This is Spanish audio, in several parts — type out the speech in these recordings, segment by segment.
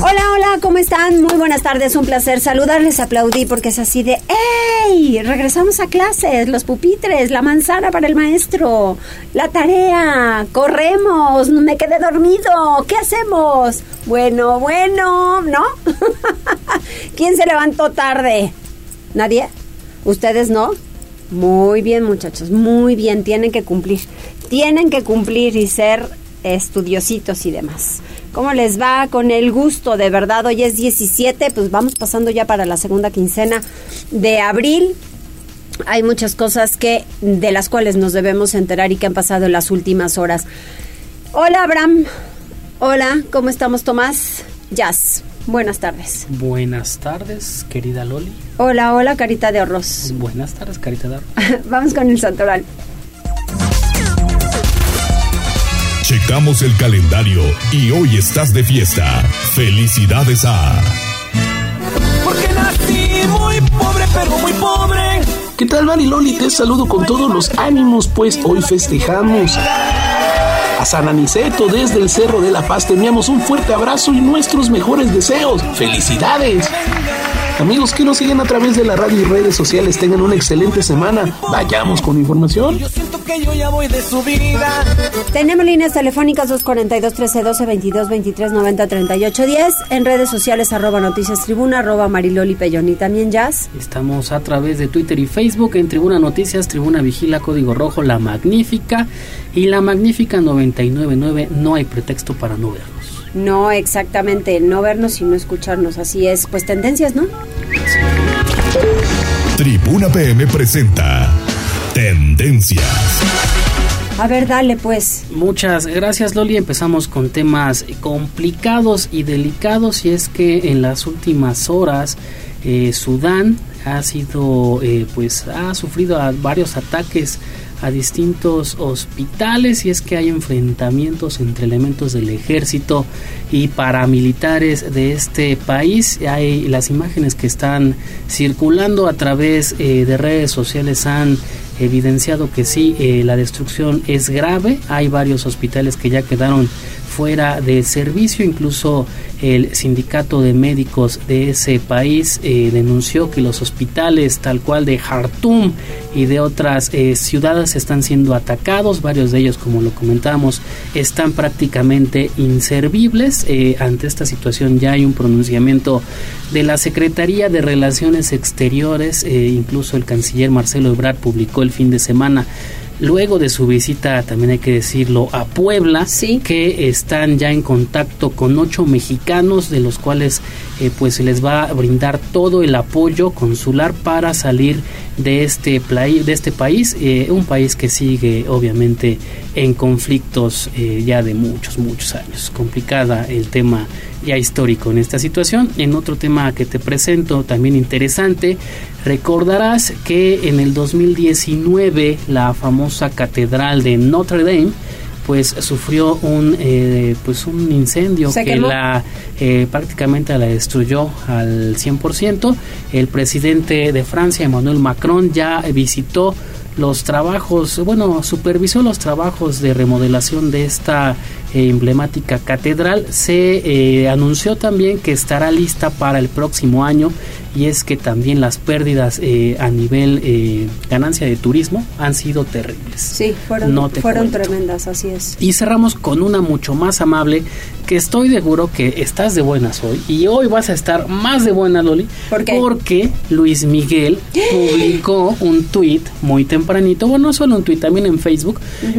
Hola, hola, ¿cómo están? Muy buenas tardes, un placer saludarles, aplaudí porque es así de ¡Ey! Regresamos a clases, los pupitres, la manzana para el maestro, la tarea, corremos, me quedé dormido, ¿qué hacemos? Bueno, bueno, ¿no? ¿Quién se levantó tarde? ¿Nadie? ¿Ustedes no? Muy bien, muchachos, muy bien, tienen que cumplir, tienen que cumplir y ser estudiositos y demás. ¿Cómo les va? Con el gusto, de verdad. Hoy es 17, pues vamos pasando ya para la segunda quincena de abril. Hay muchas cosas que de las cuales nos debemos enterar y que han pasado en las últimas horas. Hola, Abraham. Hola, ¿cómo estamos, Tomás? Jazz. Buenas tardes. Buenas tardes, querida Loli. Hola, hola, carita de arroz. Buenas tardes, carita de arroz. vamos con el santoral. Checamos el calendario y hoy estás de fiesta. Felicidades a... Porque nací muy pobre, pero muy pobre. ¿Qué tal, Mari Loli? Te saludo con todos los ánimos, pues hoy festejamos. A San Aniceto desde el Cerro de la Paz te enviamos un fuerte abrazo y nuestros mejores deseos. ¡Felicidades! Amigos que nos siguen a través de la radio y redes sociales, tengan una excelente semana. Vayamos con información. Yo siento que yo ya voy de subida. Tenemos líneas telefónicas 242 1312 22 23 90 38 10 en redes sociales arroba noticias tribuna arroba mariloli pellón y también jazz. Estamos a través de Twitter y Facebook en Tribuna Noticias, Tribuna Vigila, Código Rojo, La Magnífica y La Magnífica 999. No hay pretexto para no vernos. No exactamente, no vernos y no escucharnos, así es. Pues tendencias, ¿no? Tribuna PM presenta Tendencias. A ver, dale pues. Muchas gracias Loli. Empezamos con temas complicados y delicados y es que en las últimas horas eh, Sudán ha sido, eh, pues, ha sufrido varios ataques a distintos hospitales y es que hay enfrentamientos entre elementos del ejército y paramilitares de este país. Hay las imágenes que están circulando a través eh, de redes sociales han evidenciado que sí, eh, la destrucción es grave. Hay varios hospitales que ya quedaron fuera de servicio. Incluso el sindicato de médicos de ese país eh, denunció que los hospitales tal cual de Jartum y de otras eh, ciudades están siendo atacados. Varios de ellos, como lo comentábamos, están prácticamente inservibles. Eh, ante esta situación ya hay un pronunciamiento de la Secretaría de Relaciones Exteriores. incluso el canciller Marcelo Ebrard publicó el fin de semana luego de su visita, también hay que decirlo, a Puebla, Sí. que están ya en contacto con ocho mexicanos, de los cuales eh, pues se les va a brindar todo el apoyo consular para salir de este, de este país, eh, un país que sigue obviamente en conflictos eh, ya de muchos, muchos años. Complicada el tema ya histórico en esta situación. En otro tema que te presento, también interesante, recordarás que en el 2019 la famosa catedral de Notre Dame pues sufrió un eh, pues un incendio que quemó. la eh, prácticamente la destruyó al 100%. El presidente de Francia, Emmanuel Macron, ya visitó los trabajos, bueno, supervisó los trabajos de remodelación de esta emblemática catedral. Se eh, anunció también que estará lista para el próximo año y es que también las pérdidas eh, a nivel eh, ganancia de turismo han sido terribles. Sí, fueron, No te fueron cuento. tremendas, así es. Y cerramos con una mucho más amable que estoy seguro que estás de buenas hoy y hoy vas a estar más de buena Loli ¿Por qué? porque Luis Miguel publicó un tweet muy tempranito, bueno no solo un tweet, también en Facebook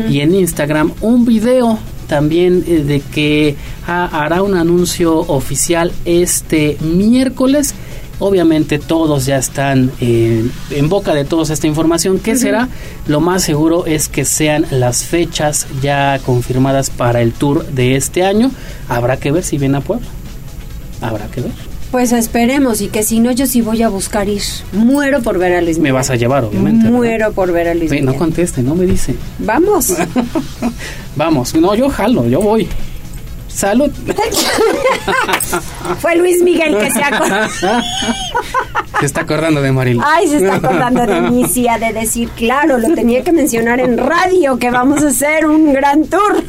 y en Instagram un video también eh, de que ah, hará un anuncio oficial este miércoles Obviamente todos ya están eh, en boca de todos esta información. ¿Qué será? Lo más seguro es que sean las fechas ya confirmadas para el tour de este año. Habrá que ver si viene a Puebla. Habrá que ver. Pues esperemos y que si no yo sí voy a buscar ir. Muero por ver a Luis Me vas a llevar, obviamente. Muero por ver a Luis Miguel. No conteste, no me dice. Vamos. Vamos. No, yo jalo, yo voy. Salud. Fue Luis Miguel que se acordó. se está acordando de Maril. Ay, se está acordando de mí, sí, de decir, claro, lo tenía que mencionar en radio, que vamos a hacer un gran tour.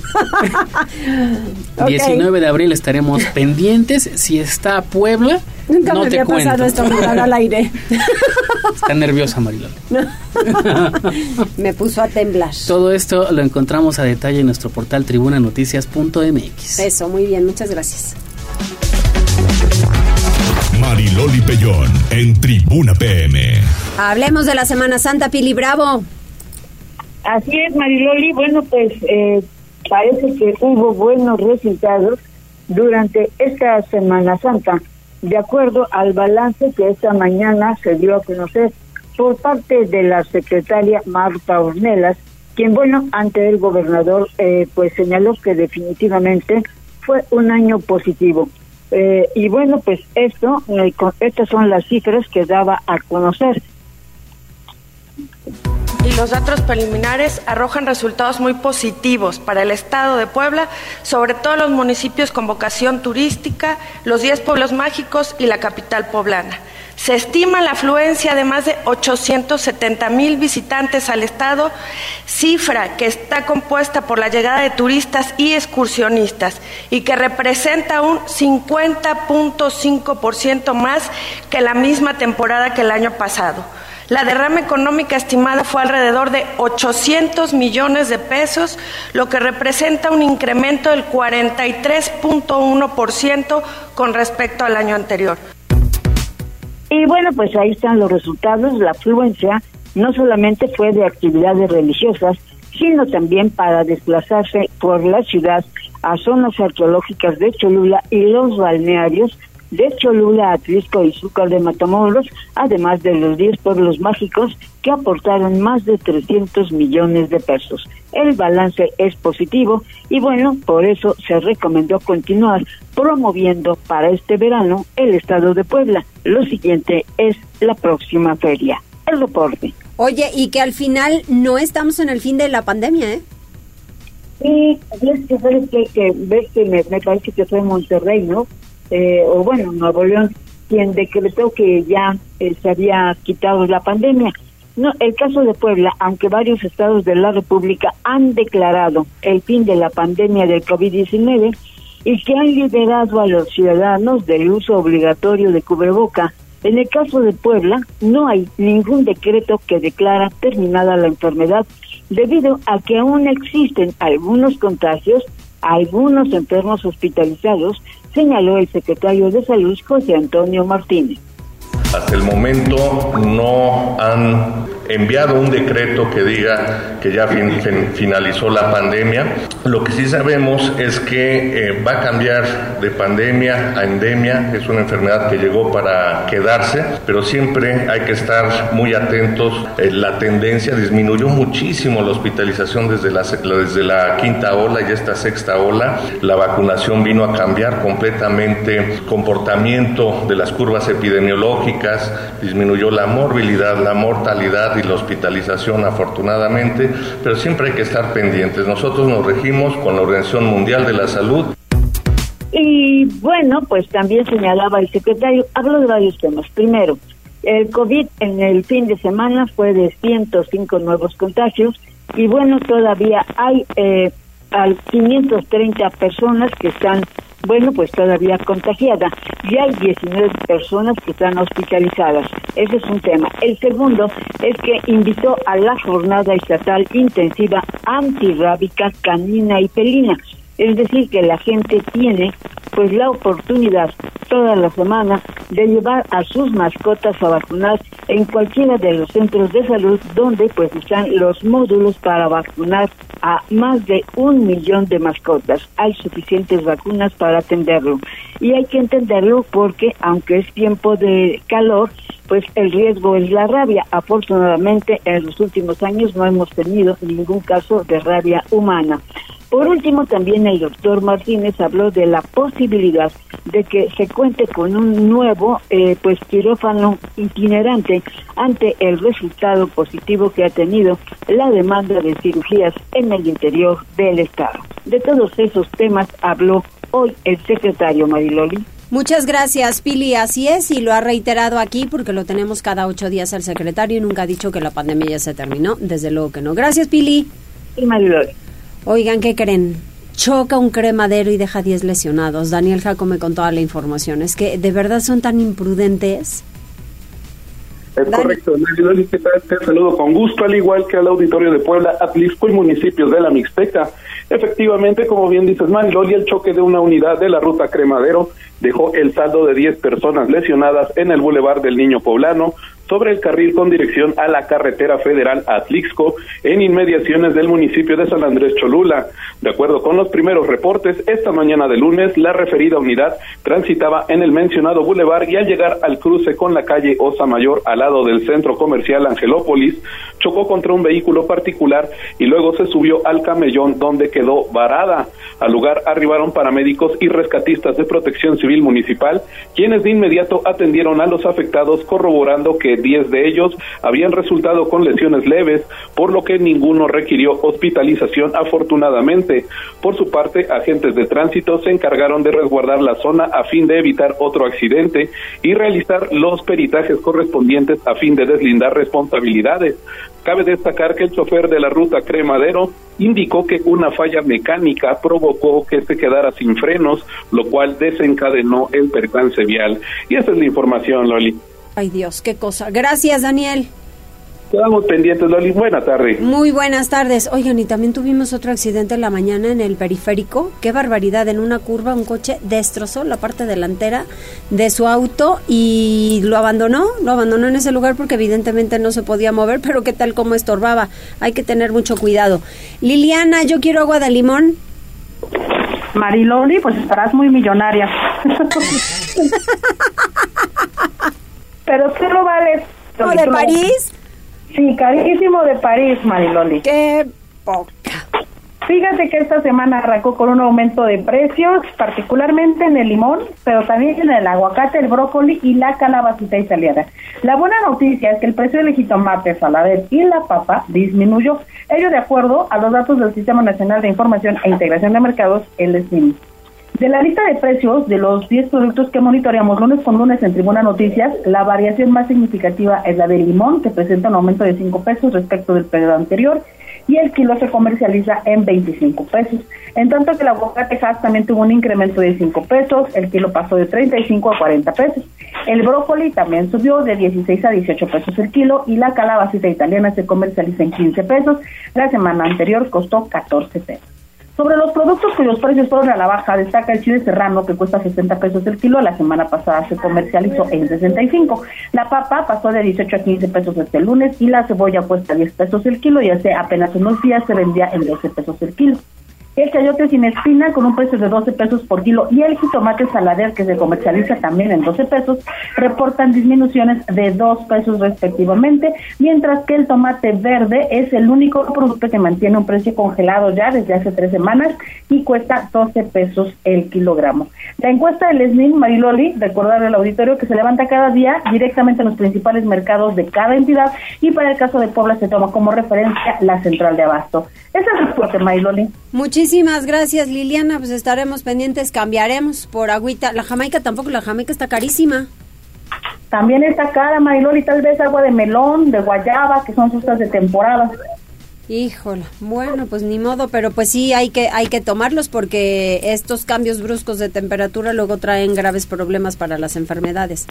19 de abril estaremos pendientes. Si está Puebla, Nunca no me te había cuento. pasado esto al aire. Está nerviosa Marilol. me puso a temblar. Todo esto lo encontramos a detalle en nuestro portal tribunanoticias.mx. Eso, muy bien, muchas gracias. Mariloli Pellón en Tribuna PM. Hablemos de la Semana Santa, Pili Bravo. Así es, Mariloli. Bueno, pues eh, parece que hubo buenos resultados durante esta Semana Santa, de acuerdo al balance que esta mañana se dio a conocer por parte de la secretaria Marta Ornelas, quien, bueno, ante el gobernador, eh, pues señaló que definitivamente fue un año positivo. Eh, y bueno, pues esto, eh, estas son las cifras que daba a conocer. Los datos preliminares arrojan resultados muy positivos para el Estado de Puebla, sobre todo los municipios con vocación turística, los 10 pueblos mágicos y la capital poblana. Se estima la afluencia de más de 870 mil visitantes al Estado, cifra que está compuesta por la llegada de turistas y excursionistas y que representa un 50.5% más que la misma temporada que el año pasado. La derrama económica estimada fue alrededor de 800 millones de pesos, lo que representa un incremento del 43.1% con respecto al año anterior. Y bueno, pues ahí están los resultados. La afluencia no solamente fue de actividades religiosas, sino también para desplazarse por la ciudad a zonas arqueológicas de Cholula y los balnearios de Cholula, Atlisco y Zúcar de Matamoros, además de los 10 pueblos mágicos que aportaron más de 300 millones de pesos. El balance es positivo y bueno, por eso se recomendó continuar promoviendo para este verano el estado de Puebla. Lo siguiente es la próxima feria. El reporte. Oye, y que al final no estamos en el fin de la pandemia, ¿eh? Sí, es que que, que ves que me, me parece que fue en Monterrey, ¿no? Eh, o bueno, Nuevo León, quien decretó que ya eh, se había quitado la pandemia. No, el caso de Puebla, aunque varios estados de la República han declarado el fin de la pandemia del COVID-19 y que han liberado a los ciudadanos del uso obligatorio de cubreboca, en el caso de Puebla no hay ningún decreto que declara terminada la enfermedad debido a que aún existen algunos contagios, algunos enfermos hospitalizados, señaló el secretario de Salud José Antonio Martínez. Hasta el momento no han enviado un decreto que diga que ya fin, fin, finalizó la pandemia. Lo que sí sabemos es que eh, va a cambiar de pandemia a endemia. Es una enfermedad que llegó para quedarse, pero siempre hay que estar muy atentos. Eh, la tendencia disminuyó muchísimo la hospitalización desde la, desde la quinta ola y esta sexta ola. La vacunación vino a cambiar completamente el comportamiento de las curvas epidemiológicas, disminuyó la morbilidad, la mortalidad y la hospitalización afortunadamente, pero siempre hay que estar pendientes. Nosotros nos regimos con la Organización Mundial de la Salud. Y bueno, pues también señalaba el secretario, habló de varios temas. Primero, el COVID en el fin de semana fue de 105 nuevos contagios y bueno, todavía hay eh, al 530 personas que están bueno, pues todavía contagiada. Y hay 19 personas que están hospitalizadas. Ese es un tema. El segundo es que invitó a la jornada estatal intensiva antirrábica canina y pelina. Es decir, que la gente tiene pues la oportunidad toda la semana de llevar a sus mascotas a vacunar en cualquiera de los centros de salud donde pues están los módulos para vacunar a más de un millón de mascotas. Hay suficientes vacunas para atenderlo. Y hay que entenderlo porque aunque es tiempo de calor, pues el riesgo es la rabia. Afortunadamente en los últimos años no hemos tenido ningún caso de rabia humana. Por último, también el doctor Martínez habló de la posibilidad de que se cuente con un nuevo eh, pues quirófano itinerante ante el resultado positivo que ha tenido la demanda de cirugías en el interior del Estado. De todos esos temas habló hoy el secretario Mariloli. Muchas gracias, Pili. Así es, y lo ha reiterado aquí porque lo tenemos cada ocho días al secretario y nunca ha dicho que la pandemia ya se terminó. Desde luego que no. Gracias, Pili. Y Mariloli. Oigan, ¿qué creen? Choca un cremadero y deja 10 lesionados. Daniel Jacome con toda la información. Es que de verdad son tan imprudentes. Es correcto, ¿qué tal? Te saludo con gusto, al igual que al auditorio de Puebla, Atlisco y municipios de la Mixteca. Efectivamente, como bien dices, Mariloli, el choque de una unidad de la ruta Cremadero dejó el saldo de 10 personas lesionadas en el Boulevard del Niño Poblano, sobre el carril con dirección a la carretera federal Atlixco en inmediaciones del municipio de San Andrés Cholula. De acuerdo con los primeros reportes, esta mañana de lunes la referida unidad transitaba en el mencionado bulevar y al llegar al cruce con la calle Osa Mayor al lado del centro comercial Angelópolis, chocó contra un vehículo particular y luego se subió al camellón donde quedó varada. Al lugar arribaron paramédicos y rescatistas de protección civil municipal, quienes de inmediato atendieron a los afectados corroborando que 10 de ellos habían resultado con lesiones leves, por lo que ninguno requirió hospitalización afortunadamente. Por su parte, agentes de tránsito se encargaron de resguardar la zona a fin de evitar otro accidente y realizar los peritajes correspondientes a fin de deslindar responsabilidades. Cabe destacar que el chofer de la ruta Cremadero indicó que una falla mecánica provocó que se quedara sin frenos, lo cual desencadenó el percance vial. Y esa es la información, Loli. Ay Dios, qué cosa. Gracias, Daniel. Quedamos pendientes, Loli. Buenas tardes. Muy buenas tardes. Oigan, y también tuvimos otro accidente en la mañana en el periférico. Qué barbaridad. En una curva un coche destrozó la parte delantera de su auto y lo abandonó. Lo abandonó en ese lugar porque evidentemente no se podía mover, pero qué tal como estorbaba. Hay que tener mucho cuidado. Liliana, yo quiero agua de limón. Mariloli, pues estarás muy millonaria. Pero tú lo vales. ¿O de París? Sí, carísimo de París, Mariloli. Qué poca. Fíjate que esta semana arrancó con un aumento de precios, particularmente en el limón, pero también en el aguacate, el brócoli y la calabacita italiana. La buena noticia es que el precio del jitomate, saladet y la papa disminuyó, ello de acuerdo a los datos del Sistema Nacional de Información e Integración de Mercados, el SNIM. De la lista de precios de los 10 productos que monitoreamos lunes con lunes en Tribuna Noticias, la variación más significativa es la del limón, que presenta un aumento de 5 pesos respecto del periodo anterior, y el kilo se comercializa en 25 pesos. En tanto que el aguacate Hass también tuvo un incremento de 5 pesos, el kilo pasó de 35 a 40 pesos. El brócoli también subió de 16 a 18 pesos el kilo y la calabacita italiana se comercializa en 15 pesos. La semana anterior costó 14 pesos. Sobre los productos cuyos precios fueron a la baja, destaca el chile serrano que cuesta 60 pesos el kilo, la semana pasada se comercializó en 65. La papa pasó de 18 a 15 pesos este lunes y la cebolla cuesta 10 pesos el kilo y hace apenas unos días se vendía en 12 pesos el kilo el chayote sin espina con un precio de 12 pesos por kilo y el jitomate salader que se comercializa también en 12 pesos reportan disminuciones de 2 pesos respectivamente, mientras que el tomate verde es el único producto que mantiene un precio congelado ya desde hace tres semanas y cuesta 12 pesos el kilogramo. La encuesta del SNIN Mariloli, recordar al auditorio que se levanta cada día directamente en los principales mercados de cada entidad y para el caso de Puebla se toma como referencia la central de abasto. Ese es el reporte, Mariloli. Muchísimas gracias, Liliana. Pues estaremos pendientes, cambiaremos por agüita. La Jamaica tampoco, la Jamaica está carísima. También está cara, Mariloli, tal vez agua de melón, de guayaba, que son frutas de temporada. Híjole, bueno, pues ni modo, pero pues sí hay que hay que tomarlos porque estos cambios bruscos de temperatura luego traen graves problemas para las enfermedades.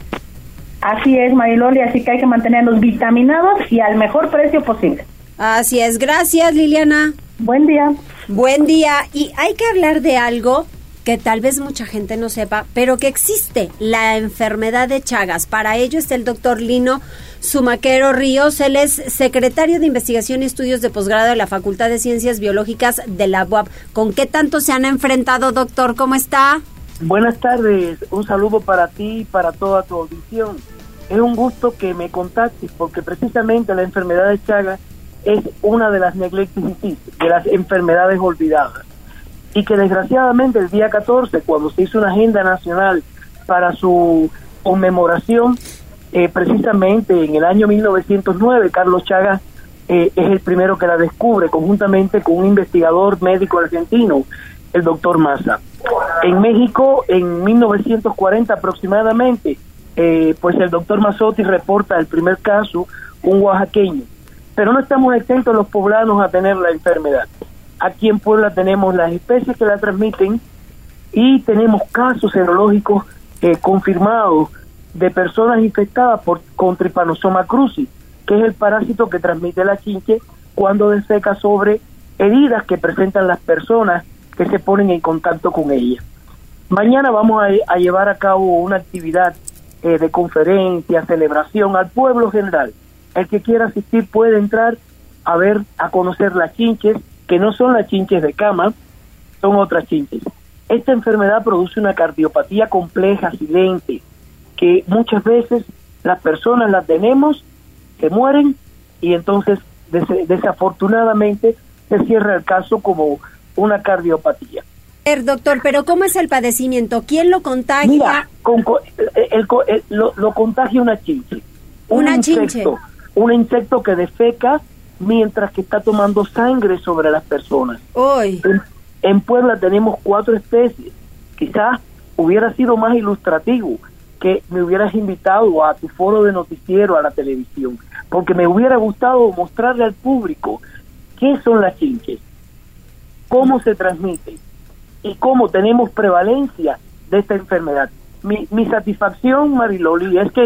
Así es, Mariloli, así que hay que mantenerlos vitaminados y al mejor precio posible. Así es, gracias Liliana. Buen día. Buen día. Y hay que hablar de algo que tal vez mucha gente no sepa, pero que existe, la enfermedad de Chagas. Para ello está el doctor Lino Sumaquero Ríos. Él es secretario de Investigación y Estudios de Posgrado de la Facultad de Ciencias Biológicas de la UAP. ¿Con qué tanto se han enfrentado, doctor? ¿Cómo está? Buenas tardes. Un saludo para ti y para toda tu audición. Es un gusto que me contactes porque precisamente la enfermedad de Chagas es una de las neglecticitis, de las enfermedades olvidadas. y que desgraciadamente el día 14, cuando se hizo una agenda nacional para su conmemoración, eh, precisamente en el año 1909, Carlos Chagas eh, es el primero que la descubre conjuntamente con un investigador médico argentino, el doctor Massa. En México, en 1940 aproximadamente, eh, pues el doctor Mazzotti reporta el primer caso, un oaxaqueño. Pero no estamos exentos los poblanos a tener la enfermedad. Aquí en Puebla tenemos las especies que la transmiten y tenemos casos serológicos eh, confirmados de personas infectadas por con Trypanosoma cruzi, que es el parásito que transmite la chinche cuando defeca sobre heridas que presentan las personas que se ponen en contacto con ella. Mañana vamos a, llevar a cabo una actividad eh, de conferencia, celebración al pueblo general. El que quiera asistir puede entrar a ver, a conocer las chinches, que no son las chinches de cama, son otras chinches. Esta enfermedad produce una cardiopatía compleja, silente, que muchas veces las personas la tenemos, se mueren y entonces desafortunadamente se cierra el caso como una cardiopatía. Doctor, pero ¿cómo es el padecimiento? ¿Quién lo contagia? Mira, el, lo, contagia una chinche. una chinche. Un insecto que defeca mientras que está tomando sangre sobre las personas. Hoy. En, Puebla tenemos cuatro especies. Quizás hubiera sido más ilustrativo que me hubieras invitado a tu foro de noticiero, a la televisión, porque me hubiera gustado mostrarle al público qué son las chinches, cómo se transmiten y cómo tenemos prevalencia de esta enfermedad. Mi, mi satisfacción, Mariloli, es que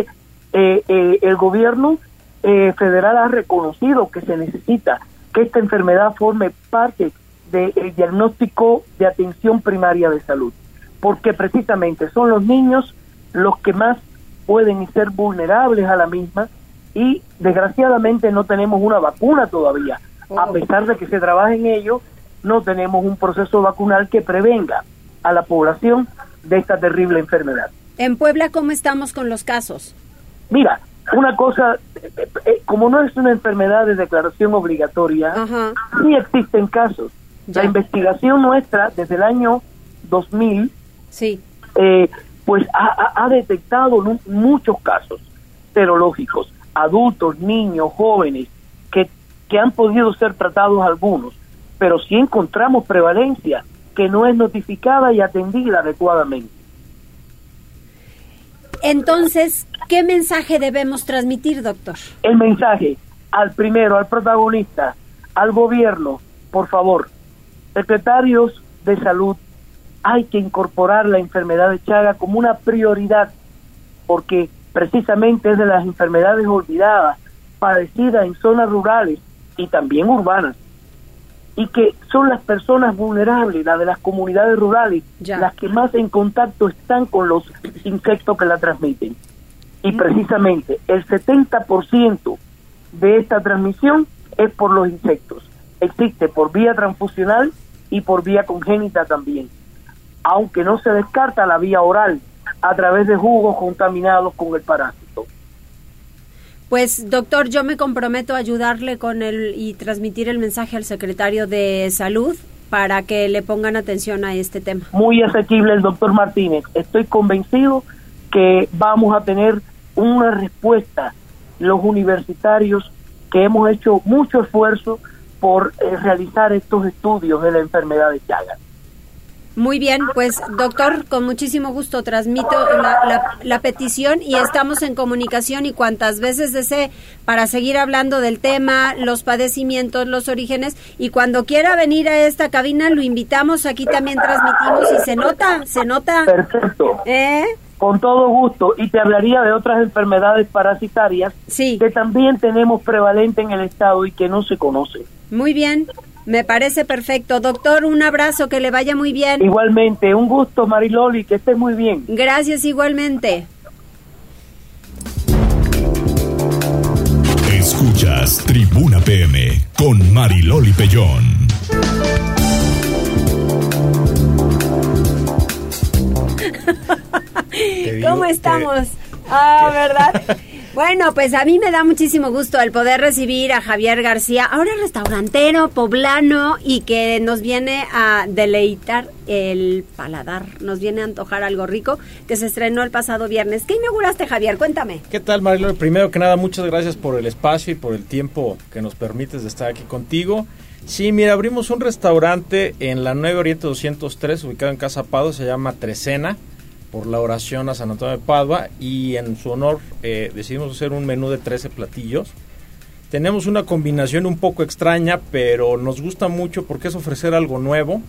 eh, eh, el gobierno eh, federal ha reconocido que se necesita que esta enfermedad forme parte del diagnóstico de atención primaria de salud, porque precisamente son los niños los que más pueden ser vulnerables a la misma y desgraciadamente no tenemos una vacuna todavía, a oh. pesar de que se trabaja en ello, no tenemos un proceso vacunal que prevenga a la población de esta terrible enfermedad. En Puebla, ¿cómo estamos con los casos? Mira, una cosa, eh, eh, como no es una enfermedad de declaración obligatoria, sí existen casos. La investigación nuestra desde el año 2000, sí. Eh, pues ha, detectado muchos casos serológicos, adultos, niños, jóvenes, que, que han podido ser tratados algunos, pero sí encontramos prevalencia que no es notificada y atendida adecuadamente. Entonces, ¿qué mensaje debemos transmitir, doctor? El mensaje al primero, al protagonista, al gobierno, por favor, secretarios de salud, hay que incorporar la enfermedad de Chaga como una prioridad, porque precisamente es de las enfermedades olvidadas, padecidas en zonas rurales y también urbanas y que son las personas vulnerables, las de las comunidades rurales, las que más en contacto están con los insectos que la transmiten. Y precisamente el 70% de esta transmisión es por los insectos. Existe por vía transfusional y por vía congénita también. Aunque no se descarta la vía oral a través de jugos contaminados con el parásito. Pues doctor, yo me comprometo a ayudarle con el y transmitir el mensaje al secretario de Salud para que le pongan atención a este tema. Muy asequible el doctor Martínez. Estoy convencido que vamos a tener una respuesta los universitarios que hemos hecho mucho esfuerzo por eh, realizar estos estudios de la enfermedad de Chagas. Muy bien, pues doctor, con muchísimo gusto transmito la, petición y estamos en comunicación y cuantas veces desee para seguir hablando del tema, los padecimientos, los orígenes y cuando quiera venir a esta cabina lo invitamos, aquí también transmitimos y se nota, se nota. Perfecto. ¿Eh? Con todo gusto y te hablaría de otras enfermedades parasitarias que también tenemos prevalente en el estado y que no se conocen. Muy bien. Me parece perfecto. Doctor, un abrazo, que le vaya muy bien. Igualmente, un gusto, Mariloli, que esté muy bien. Gracias, igualmente. Escuchas Tribuna PM con Mariloli Pellón. ¿Cómo estamos? Ah, ¿verdad? Bueno, pues a mí me da muchísimo gusto el poder recibir a Javier García, ahora restaurantero poblano y que nos viene a deleitar el paladar, nos viene a antojar algo rico que se estrenó el pasado viernes. ¿Qué inauguraste, Javier? Cuéntame. ¿Qué tal, Marilón? Primero que nada, muchas gracias por el espacio y por el tiempo que nos permites de estar aquí contigo. Sí, mira, abrimos un restaurante en la 9 Oriente 203, ubicado en Casa Pado, se llama Trecena por la oración a San Antonio de Padua y en su honor eh, decidimos hacer un menú de 13 platillos. Tenemos una combinación un poco extraña, pero nos gusta mucho porque es ofrecer algo nuevo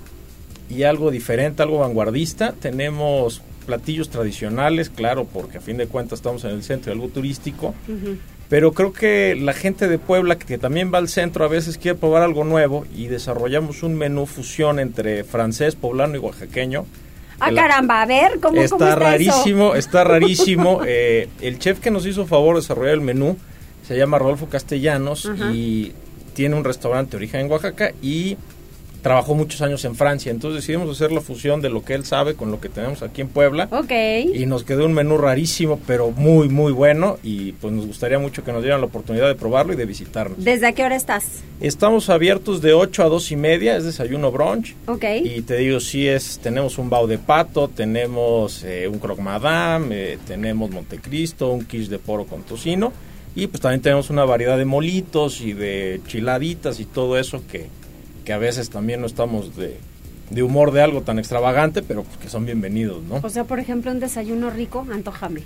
y algo diferente, algo vanguardista. Tenemos platillos tradicionales, claro, porque a fin de cuentas estamos en el centro de algo turístico. Pero creo que la gente de Puebla, que también va al centro, a veces quiere probar algo nuevo y desarrollamos un menú fusión entre francés, poblano y oaxaqueño Ah, caramba, a ver, ¿cómo, está, está rarísimo, está rarísimo. Eh, el chef que nos hizo favor de desarrollar el menú se llama Rodolfo Castellanos y tiene un restaurante de origen en Oaxaca y trabajó muchos años en Francia, entonces decidimos hacer la fusión de lo que él sabe con lo que tenemos aquí en Puebla. Ok. Y nos quedó un menú rarísimo, pero muy, muy bueno y pues nos gustaría mucho que nos dieran la oportunidad de probarlo y de visitarnos. ¿Desde qué hora estás? Estamos abiertos de 8 a 2 y media, es desayuno brunch. Ok. Y te digo, sí es, tenemos un bao de pato, tenemos eh, un croque madame, eh, tenemos Montecristo, un quiche de poro con tocino y pues también tenemos una variedad de molitos y de chiladitas y todo eso que que a veces también no estamos de, de humor de algo tan extravagante, pero pues que son bienvenidos, ¿no? O sea, por ejemplo, un desayuno rico, antojame.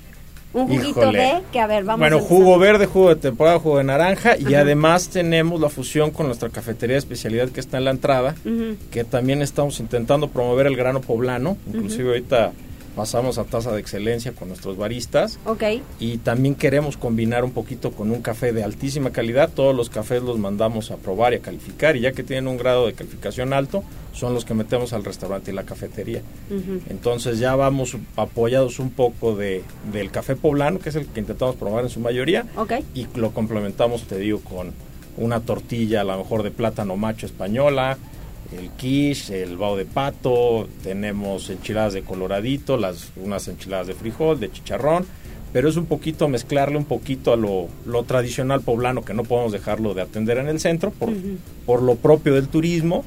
Un juguito de, que a ver, vamos Bueno, jugo verde, jugo de temporada, jugo de naranja y además tenemos la fusión con nuestra cafetería de especialidad que está en la entrada, que también estamos intentando promover el grano poblano, inclusive ahorita pasamos a tasa de excelencia con nuestros baristas. Ok. Y también queremos combinar un poquito con un café de altísima calidad. Todos los cafés los mandamos a probar y a calificar y ya que tienen un grado de calificación alto, son los que metemos al restaurante y la cafetería. Entonces ya vamos apoyados un poco de, del café poblano, que es el que intentamos probar en su mayoría. Ok. Y lo complementamos, te digo, con una tortilla a lo mejor de plátano macho española, el quiche, el bao de pato, tenemos enchiladas de coloradito, las, unas enchiladas de frijol, de chicharrón, pero es un poquito mezclarle un poquito a lo, tradicional poblano que no podemos dejarlo de atender en el centro por, por lo propio del turismo.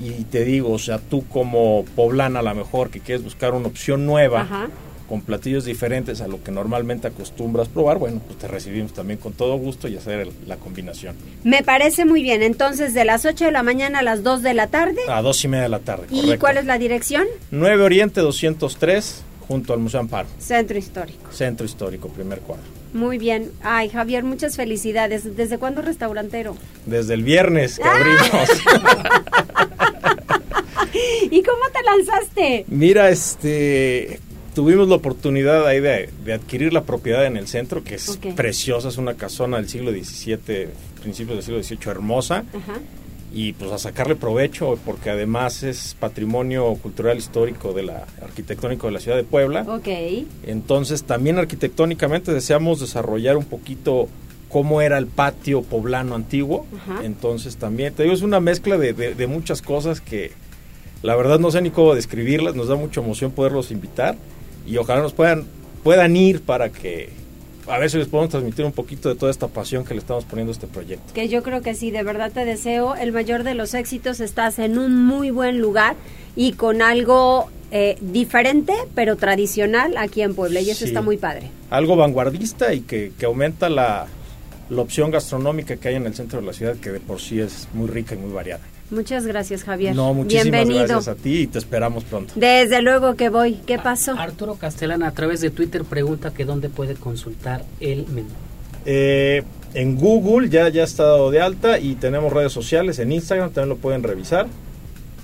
Y te digo, o sea, tú como poblana a lo mejor que quieres buscar una opción nueva, con platillos diferentes a lo que normalmente acostumbras probar, bueno, pues te recibimos también con todo gusto y hacer la combinación. Me parece muy bien. Entonces, de las 8 de la mañana a las 2 de la tarde. A 2 y media de la tarde. ¿Y cuál es la dirección? 9 Oriente 203, junto al Museo Amparo. Centro Histórico. Centro Histórico, primer cuadro. Muy bien. Ay, Javier, muchas felicidades. ¿Desde cuándo restaurantero? Desde el viernes que abrimos. ¿Y cómo te lanzaste? Mira, este, tuvimos la oportunidad ahí de, adquirir la propiedad en el centro, que es preciosa, es una casona del siglo XVII, principios del siglo XVIII, hermosa. Y pues a sacarle provecho, porque además es patrimonio cultural histórico de la arquitectónico de la ciudad de Puebla. Ok. Entonces también arquitectónicamente deseamos desarrollar un poquito cómo era el patio poblano antiguo. Entonces también, te digo, es una mezcla de, de muchas cosas que la verdad no sé ni cómo describirlas, nos da mucha emoción poderlos invitar y ojalá nos puedan, puedan ir para que a ver si les podemos transmitir un poquito de toda esta pasión que le estamos poniendo a este proyecto. Que yo creo que sí, de verdad te deseo el mayor de los éxitos, estás en un muy buen lugar y con algo eh, diferente pero tradicional aquí en Puebla y eso está muy padre. Algo vanguardista y que, que aumenta la, la opción gastronómica que hay en el centro de la ciudad que de por sí es muy rica y muy variada. Muchas gracias, Javier. No, muchísimas Bienvenido. gracias a ti y te esperamos pronto. Desde luego que voy. ¿Qué pasó? Arturo Castellana a través de Twitter pregunta que dónde puede consultar el menú. Eh, en Google ya ya está dado de alta y tenemos redes sociales en Instagram también lo pueden revisar.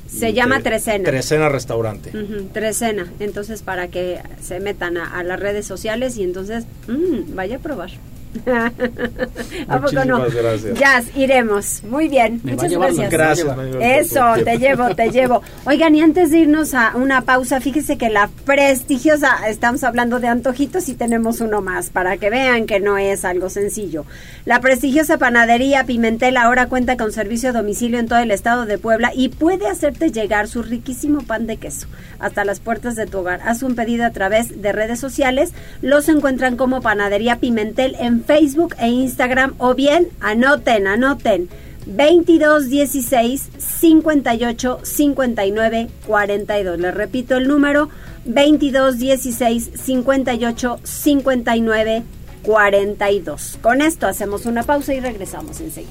Se llama Trecena. Trecena Restaurante. Trecena. Entonces, para que se metan a, las redes sociales y entonces, mmm, vaya a probar. ¿A poco no? gracias. Ya, iremos. Muy bien. Muchas gracias. Gracias. Eso, te llevo, te llevo. Oigan, y antes de irnos a una pausa, fíjese que la prestigiosa, estamos hablando de antojitos y tenemos uno más, para que vean que no es algo sencillo. La prestigiosa panadería Pimentel ahora cuenta con servicio a domicilio en todo el estado de Puebla y puede hacerte llegar su riquísimo pan de queso hasta las puertas de tu hogar. Haz un pedido a través de redes sociales. Los encuentran como Panadería Pimentel en Facebook e Instagram o bien anoten, anoten 22 16 58 59 42. Les repito el número 22 16 58 59 42. Con esto hacemos una pausa y regresamos enseguida.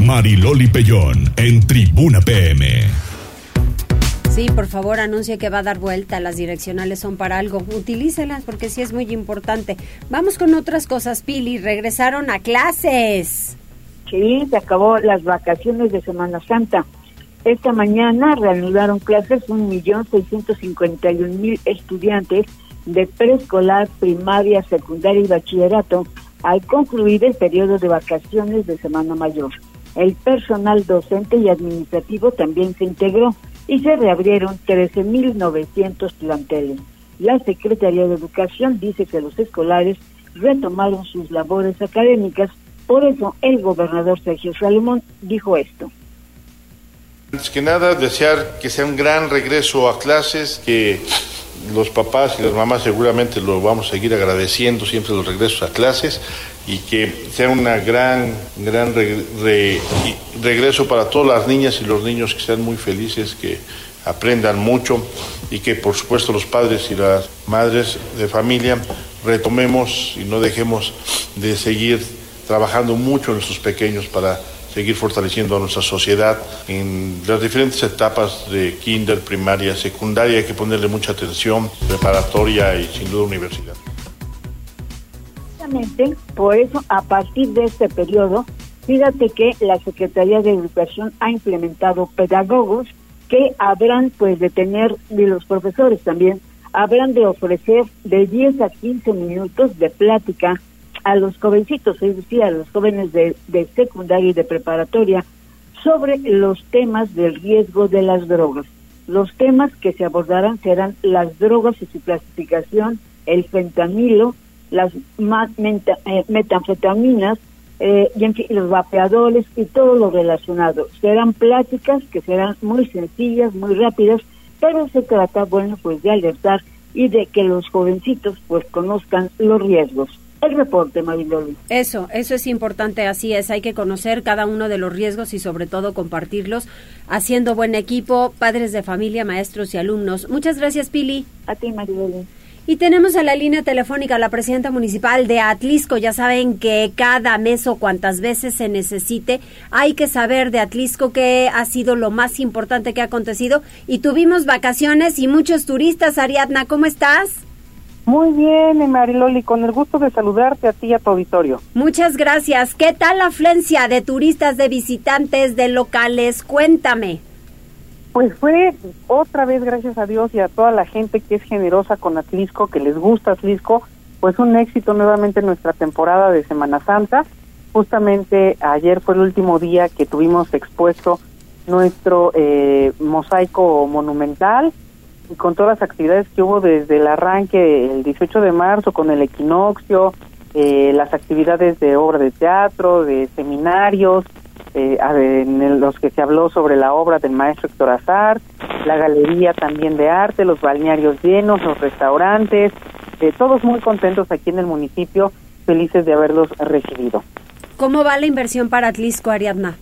Mariloli Pellón en Tribuna PM. Sí, por favor, anuncie que va a dar vuelta. Las direccionales son para algo. Utilícelas porque sí es muy importante. Vamos con otras cosas, Pili. Regresaron a clases. Sí, se acabó las vacaciones de Semana Santa. Esta mañana reanudaron clases un millón seiscientos cincuenta y un mil estudiantes de preescolar, primaria, secundaria y bachillerato al concluir el periodo de vacaciones de Semana Mayor. El personal docente y administrativo también se integró y se reabrieron 13.900 planteles. La Secretaría de Educación dice que los escolares retomaron sus labores académicas, por eso el gobernador Sergio Salomón dijo esto. Antes que nada, desear que sea un gran regreso a clases, que los papás y las mamás seguramente lo vamos a seguir agradeciendo siempre los regresos a clases y que sea un gran, gran regreso para todas las niñas y los niños que sean muy felices, que aprendan mucho y que por supuesto los padres y las madres de familia retomemos y no dejemos de seguir trabajando mucho en nuestros pequeños para seguir fortaleciendo a nuestra sociedad en las diferentes etapas de kinder, primaria, secundaria, hay que ponerle mucha atención, preparatoria y sin duda universidad. Por eso, a partir de este periodo, fíjate que la Secretaría de Educación ha implementado pedagogos que habrán pues de tener, y los profesores también, habrán de ofrecer de 10 a 15 minutos de plática a los jovencitos, es decir, a los jóvenes de, de secundaria y de preparatoria, sobre los temas del riesgo de las drogas. Los temas que se abordarán serán las drogas y su clasificación, el fentanilo, las eh, metanfetaminas eh, y en fin, los vapeadores y todo lo relacionado. Serán pláticas que serán muy sencillas, muy rápidas, pero se trata, bueno, pues de alertar y de que los jovencitos pues conozcan los riesgos. El reporte. Eso, eso es importante, así es, hay que conocer cada uno de los riesgos y sobre todo compartirlos, haciendo buen equipo, padres de familia, maestros y alumnos. Muchas gracias, Pili. A ti, Mariloli. Y tenemos a la línea telefónica a la presidenta municipal de Atlisco. Ya saben que cada mes o cuantas veces se necesite, hay que saber de Atlisco qué ha sido lo más importante que ha acontecido. Y tuvimos vacaciones y muchos turistas. Ariadna, ¿cómo estás? Muy bien, Mariloli, con el gusto de saludarte a ti y a tu auditorio. Muchas gracias. ¿Qué tal la afluencia de turistas, de visitantes, de locales? Cuéntame. Pues fue otra vez, gracias a Dios y a toda la gente que es generosa con Atlisco, que les gusta Atlisco, pues un éxito nuevamente en nuestra temporada de Semana Santa. Justamente ayer fue el último día que tuvimos expuesto nuestro eh, mosaico monumental y con todas las actividades que hubo desde el arranque el 18 de marzo con el equinoccio, eh, las actividades de obra de teatro, de seminarios, eh, en los que se habló sobre la obra del maestro Héctor Azar, la galería también de arte, los balnearios llenos, los restaurantes, eh, todos muy contentos aquí en el municipio, felices de haberlos recibido. ¿Cómo va la inversión para Atlisco, Ariadna?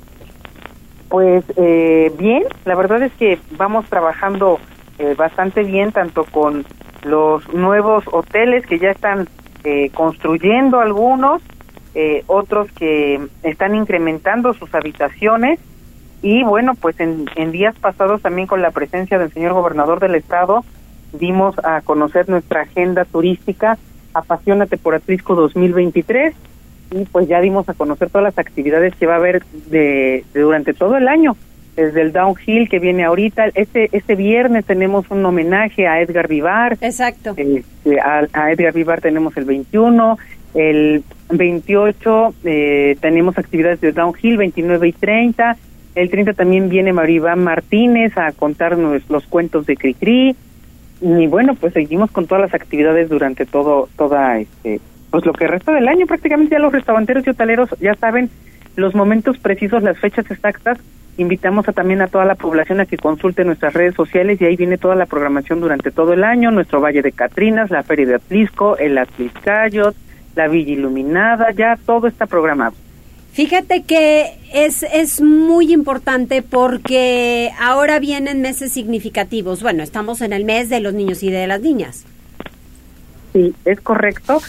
Pues eh, bien, la verdad es que vamos trabajando bastante bien, tanto con los nuevos hoteles que ya están construyendo algunos, eh, otros que están incrementando sus habitaciones y bueno, pues en, días pasados también con la presencia del señor gobernador del estado dimos a conocer nuestra agenda turística Apasionate por Atrisco 2023 y pues ya dimos a conocer todas las actividades que va a haber de, durante todo el año. Desde el downhill que viene ahorita. Este, este viernes tenemos un homenaje a Edgar Vivar. Exacto. Este, a, a Edgar Vivar tenemos el 21. El 28 eh, tenemos actividades de downhill, 29 y 30. El 30 también viene Maribán Martínez a contarnos los cuentos de Cricri. Y bueno, pues seguimos con todas las actividades durante todo, toda, este, pues lo que resta del año. Prácticamente ya los restauranteros y hoteleros ya saben los momentos precisos, las fechas exactas. Invitamos a, también a toda la población a que consulte nuestras redes sociales y ahí viene toda la programación durante todo el año, nuestro Valle de Catrinas, la Feria de Atlisco, el Atliscayot, la Villa Iluminada, ya todo está programado. Fíjate que es, es muy importante porque ahora vienen meses significativos. Bueno, estamos en el mes de los niños y de las niñas. Sí, es correcto.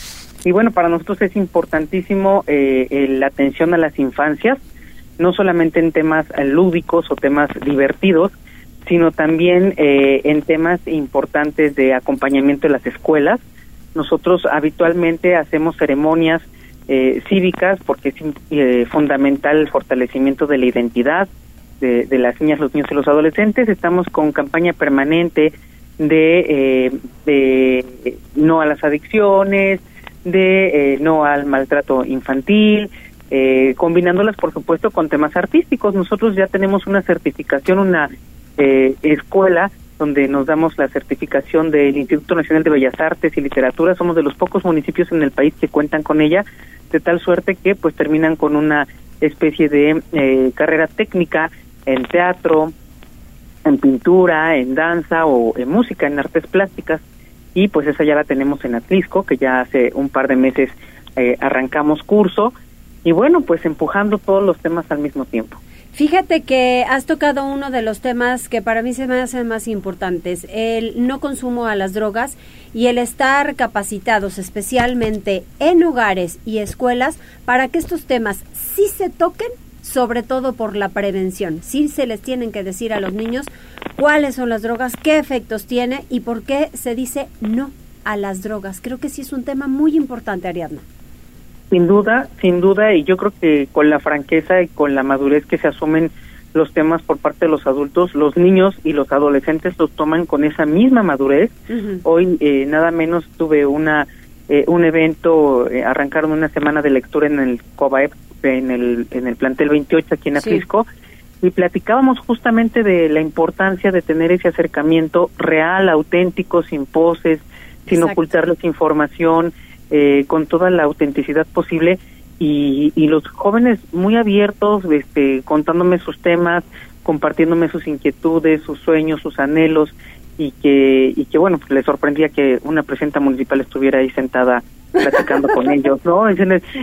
Y bueno, para nosotros es importantísimo eh, la atención a las infancias, no solamente en temas eh, lúdicos o temas divertidos, sino también eh, en temas importantes de acompañamiento de las escuelas. Nosotros habitualmente hacemos ceremonias eh, cívicas porque es eh, fundamental el fortalecimiento de la identidad de, las niñas, los niños y los adolescentes. Estamos con campaña permanente de, eh, de no a las adicciones, de no al maltrato infantil, combinándolas por supuesto con temas artísticos. Nosotros ya tenemos una certificación, una escuela donde nos damos la certificación del Instituto Nacional de Bellas Artes y Literatura. Somos de los pocos municipios en el país que cuentan con ella, de tal suerte que pues terminan con una especie de eh, carrera técnica en teatro, en pintura, en danza o en música, en artes plásticas. Y pues esa ya la tenemos en Atlisco, que ya hace un par de meses eh, arrancamos curso. Y bueno, pues empujando todos los temas al mismo tiempo. Fíjate que has tocado uno de los temas que para mí se me hacen más importantes, el no consumo a las drogas y el estar capacitados especialmente en hogares y escuelas para que estos temas sí se toquen, sobre todo por la prevención. Sí se les tienen que decir a los niños cuáles son las drogas, qué efectos tiene y por qué se dice no a las drogas. Creo que sí es un tema muy importante, Ariadna. Sin duda, sin duda, y yo creo que con la franqueza y con la madurez que se asumen los temas por parte de los adultos, los niños y los adolescentes los toman con esa misma madurez. Hoy eh, nada menos tuve una eh, un evento, eh, arrancaron una semana de lectura en el COBAEP, en el, en el plantel 28 aquí en Atlisco, y platicábamos justamente de la importancia de tener ese acercamiento real, auténtico, sin poses, sin ocultarles información, eh, con toda la autenticidad posible y, y, los jóvenes muy abiertos, este, contándome sus temas, compartiéndome sus inquietudes, sus sueños, sus anhelos y que y que bueno pues les sorprendía que una presidenta municipal estuviera ahí sentada platicando con ellos no es,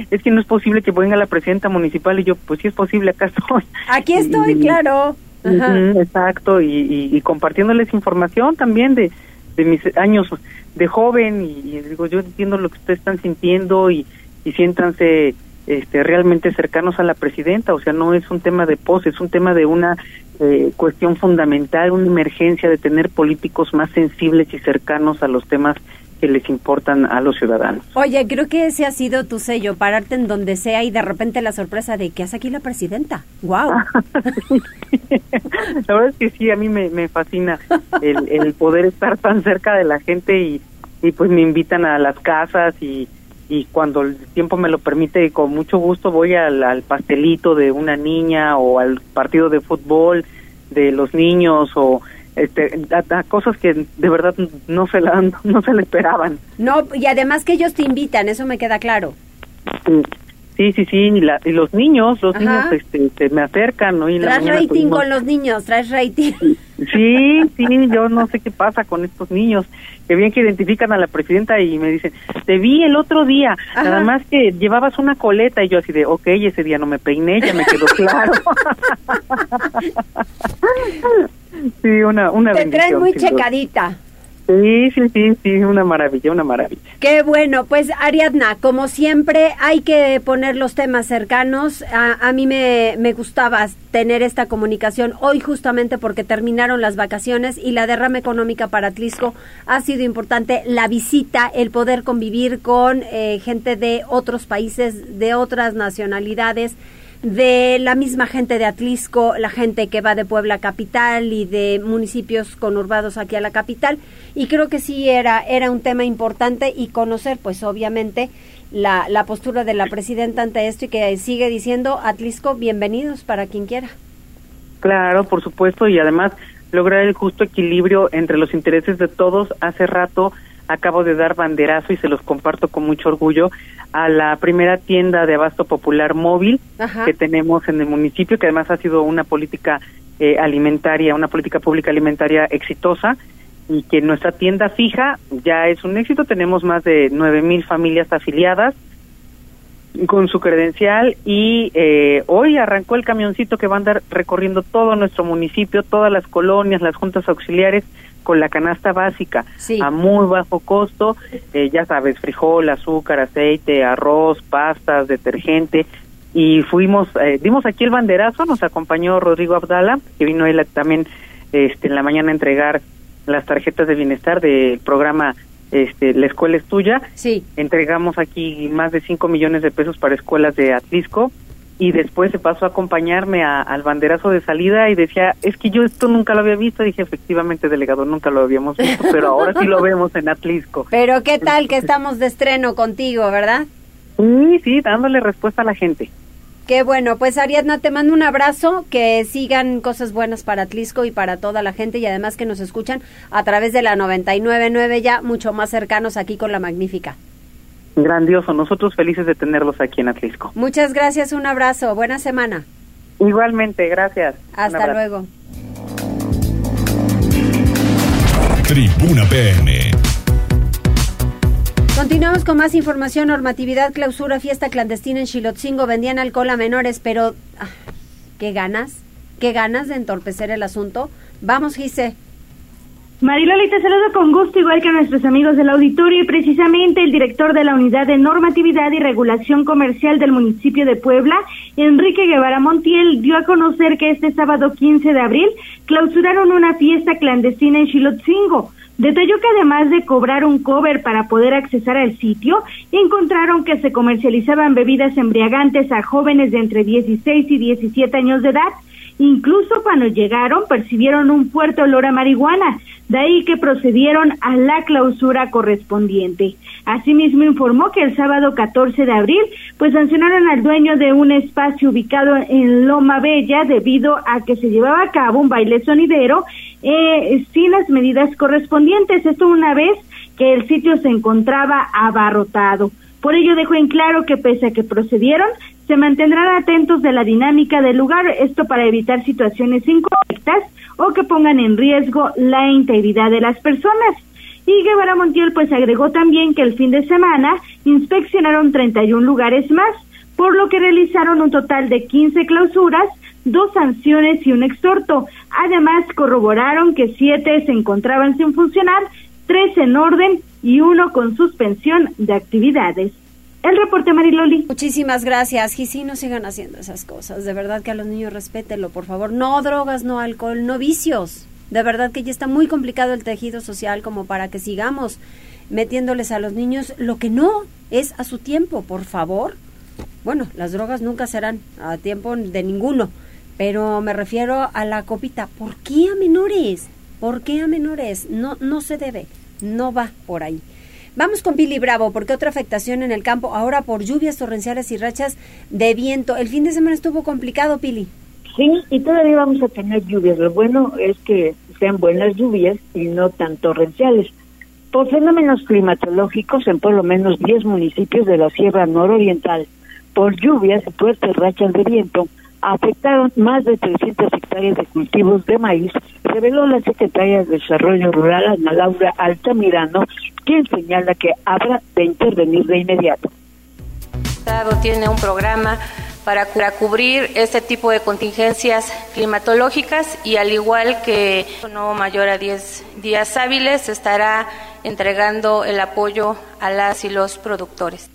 es, que no es posible que venga la presidenta municipal y yo pues sí es posible acá estoy. Aquí estoy claro. Exacto y, y, compartiéndoles información también de de mis años de joven y, digo yo entiendo lo que ustedes están sintiendo y, y siéntanse este, realmente cercanos a la presidenta, o sea, no es un tema de pose, es un tema de una eh, cuestión fundamental, una emergencia de tener políticos más sensibles y cercanos a los temas que les importan a los ciudadanos. Oye, creo que ese ha sido tu sello, pararte en donde sea y de repente la sorpresa de que hace aquí la presidenta. ¡Wow! la verdad es que sí, a mí me, me fascina el, el poder estar tan cerca de la gente y, y pues me invitan a las casas y, y cuando el tiempo me lo permite, con mucho gusto voy al, al pastelito de una niña o al partido de fútbol de los niños o este, a, cosas que de verdad no se la no se le esperaban. No, y además que ellos te invitan, eso me queda claro. Sí, sí, sí, y, la, y los niños, los niños este, se me acercan, ¿no? Y traes rating con los niños, traes rating. Sí, sí, yo no sé qué pasa con estos niños, que bien que identifican a la presidenta y me dicen, te vi el otro día, nada más que llevabas una coleta y yo así de, ok, ese día no me peiné, ya me quedó claro. sí, una, una Te traes muy checadita. Sí, sí, sí, sí, una maravilla, una maravilla. Qué bueno, pues Ariadna, como siempre hay que poner los temas cercanos. A, a mí me, me, gustaba tener esta comunicación hoy justamente porque terminaron las vacaciones y la derrama económica para Atlisco ha sido importante. La visita, el poder convivir con eh, gente de otros países, de otras nacionalidades de la misma gente de Atlisco, la gente que va de Puebla capital y de municipios conurbados aquí a la capital. Y creo que sí era, era un tema importante y conocer, pues obviamente, la, la postura de la presidenta ante esto y que sigue diciendo, Atlisco, bienvenidos para quien quiera. Claro, por supuesto, y además lograr el justo equilibrio entre los intereses de todos. Hace rato acabo de dar banderazo y se los comparto con mucho orgullo a la primera tienda de abasto popular móvil que tenemos en el municipio, que además ha sido una política eh, alimentaria, una política pública alimentaria exitosa y que nuestra tienda fija ya es un éxito. Tenemos más de nueve mil familias afiliadas con su credencial y eh, hoy arrancó el camioncito que va a andar recorriendo todo nuestro municipio, todas las colonias, las juntas auxiliares con la canasta básica a muy bajo costo, eh, ya sabes, frijol, azúcar, aceite, arroz, pastas, detergente y fuimos, eh, dimos aquí el banderazo, nos acompañó Rodrigo Abdala, que vino él también este, en la mañana a entregar las tarjetas de bienestar del programa este, la escuela es tuya. Sí. Entregamos aquí más de 5 millones de pesos para escuelas de Atlisco y después se pasó a acompañarme al banderazo de salida y decía, es que yo esto nunca lo había visto. Dije, efectivamente, delegado, nunca lo habíamos visto, pero ahora sí lo vemos en Atlisco. Pero qué tal que estamos de estreno contigo, ¿verdad? Sí, sí, dándole respuesta a la gente. Qué bueno, pues Ariadna, te mando un abrazo, que sigan cosas buenas para Atlisco y para toda la gente y además que nos escuchan a través de la 999 ya mucho más cercanos aquí con la magnífica. Grandioso, nosotros felices de tenerlos aquí en Atlisco. Muchas gracias, un abrazo, buena semana. Igualmente, gracias. Hasta luego. Tribuna PM. Continuamos con más información, normatividad, clausura, fiesta clandestina en Chilotzingo, vendían alcohol a menores, pero ah, qué ganas, qué ganas de entorpecer el asunto. Vamos, Gise. Mariloli, te saludo con gusto, igual que a nuestros amigos del auditorio y precisamente el director de la Unidad de Normatividad y Regulación Comercial del municipio de Puebla, Enrique Guevara Montiel, dio a conocer que este sábado 15 de abril clausuraron una fiesta clandestina en Chilotzingo. Detalló que además de cobrar un cover para poder accesar al sitio, encontraron que se comercializaban bebidas embriagantes a jóvenes de entre 16 y 17 años de edad. Incluso cuando llegaron percibieron un fuerte olor a marihuana, de ahí que procedieron a la clausura correspondiente. Asimismo informó que el sábado 14 de abril, pues sancionaron al dueño de un espacio ubicado en Loma Bella debido a que se llevaba a cabo un baile sonidero eh, sin las medidas correspondientes. Esto una vez que el sitio se encontraba abarrotado. Por ello dejó en claro que pese a que procedieron, se mantendrán atentos de la dinámica del lugar, esto para evitar situaciones incorrectas o que pongan en riesgo la integridad de las personas. Y Guevara Montiel pues agregó también que el fin de semana inspeccionaron 31 lugares más, por lo que realizaron un total de 15 clausuras, dos sanciones y un exhorto. Además corroboraron que siete se encontraban sin funcionar, tres en orden y uno con suspensión de actividades. El reporte Mariloli. Muchísimas gracias. Y sí, no sigan haciendo esas cosas. De verdad que a los niños respétenlo, por favor. No drogas, no alcohol, no vicios. De verdad que ya está muy complicado el tejido social como para que sigamos metiéndoles a los niños lo que no es a su tiempo, por favor. Bueno, las drogas nunca serán a tiempo de ninguno, pero me refiero a la copita. ¿Por qué a menores? ¿Por qué a menores? No, no se debe, no va por ahí. Vamos con Pili Bravo, porque otra afectación en el campo, ahora por lluvias torrenciales y rachas de viento. El fin de semana estuvo complicado, Pili. Sí, y todavía vamos a tener lluvias. Lo bueno es que sean buenas lluvias y no tan torrenciales. Por fenómenos climatológicos en por lo menos 10 municipios de la Sierra Nororiental, por lluvias y fuertes rachas de viento, afectaron más de 300 hectáreas de cultivos de maíz, reveló la secretaria de Desarrollo Rural, Ana Laura Altamirano, quien señala que habrá de intervenir de inmediato. El Estado tiene un programa para cubrir este tipo de contingencias climatológicas y al igual que no mayor a 10 días hábiles estará entregando el apoyo a las y los productores.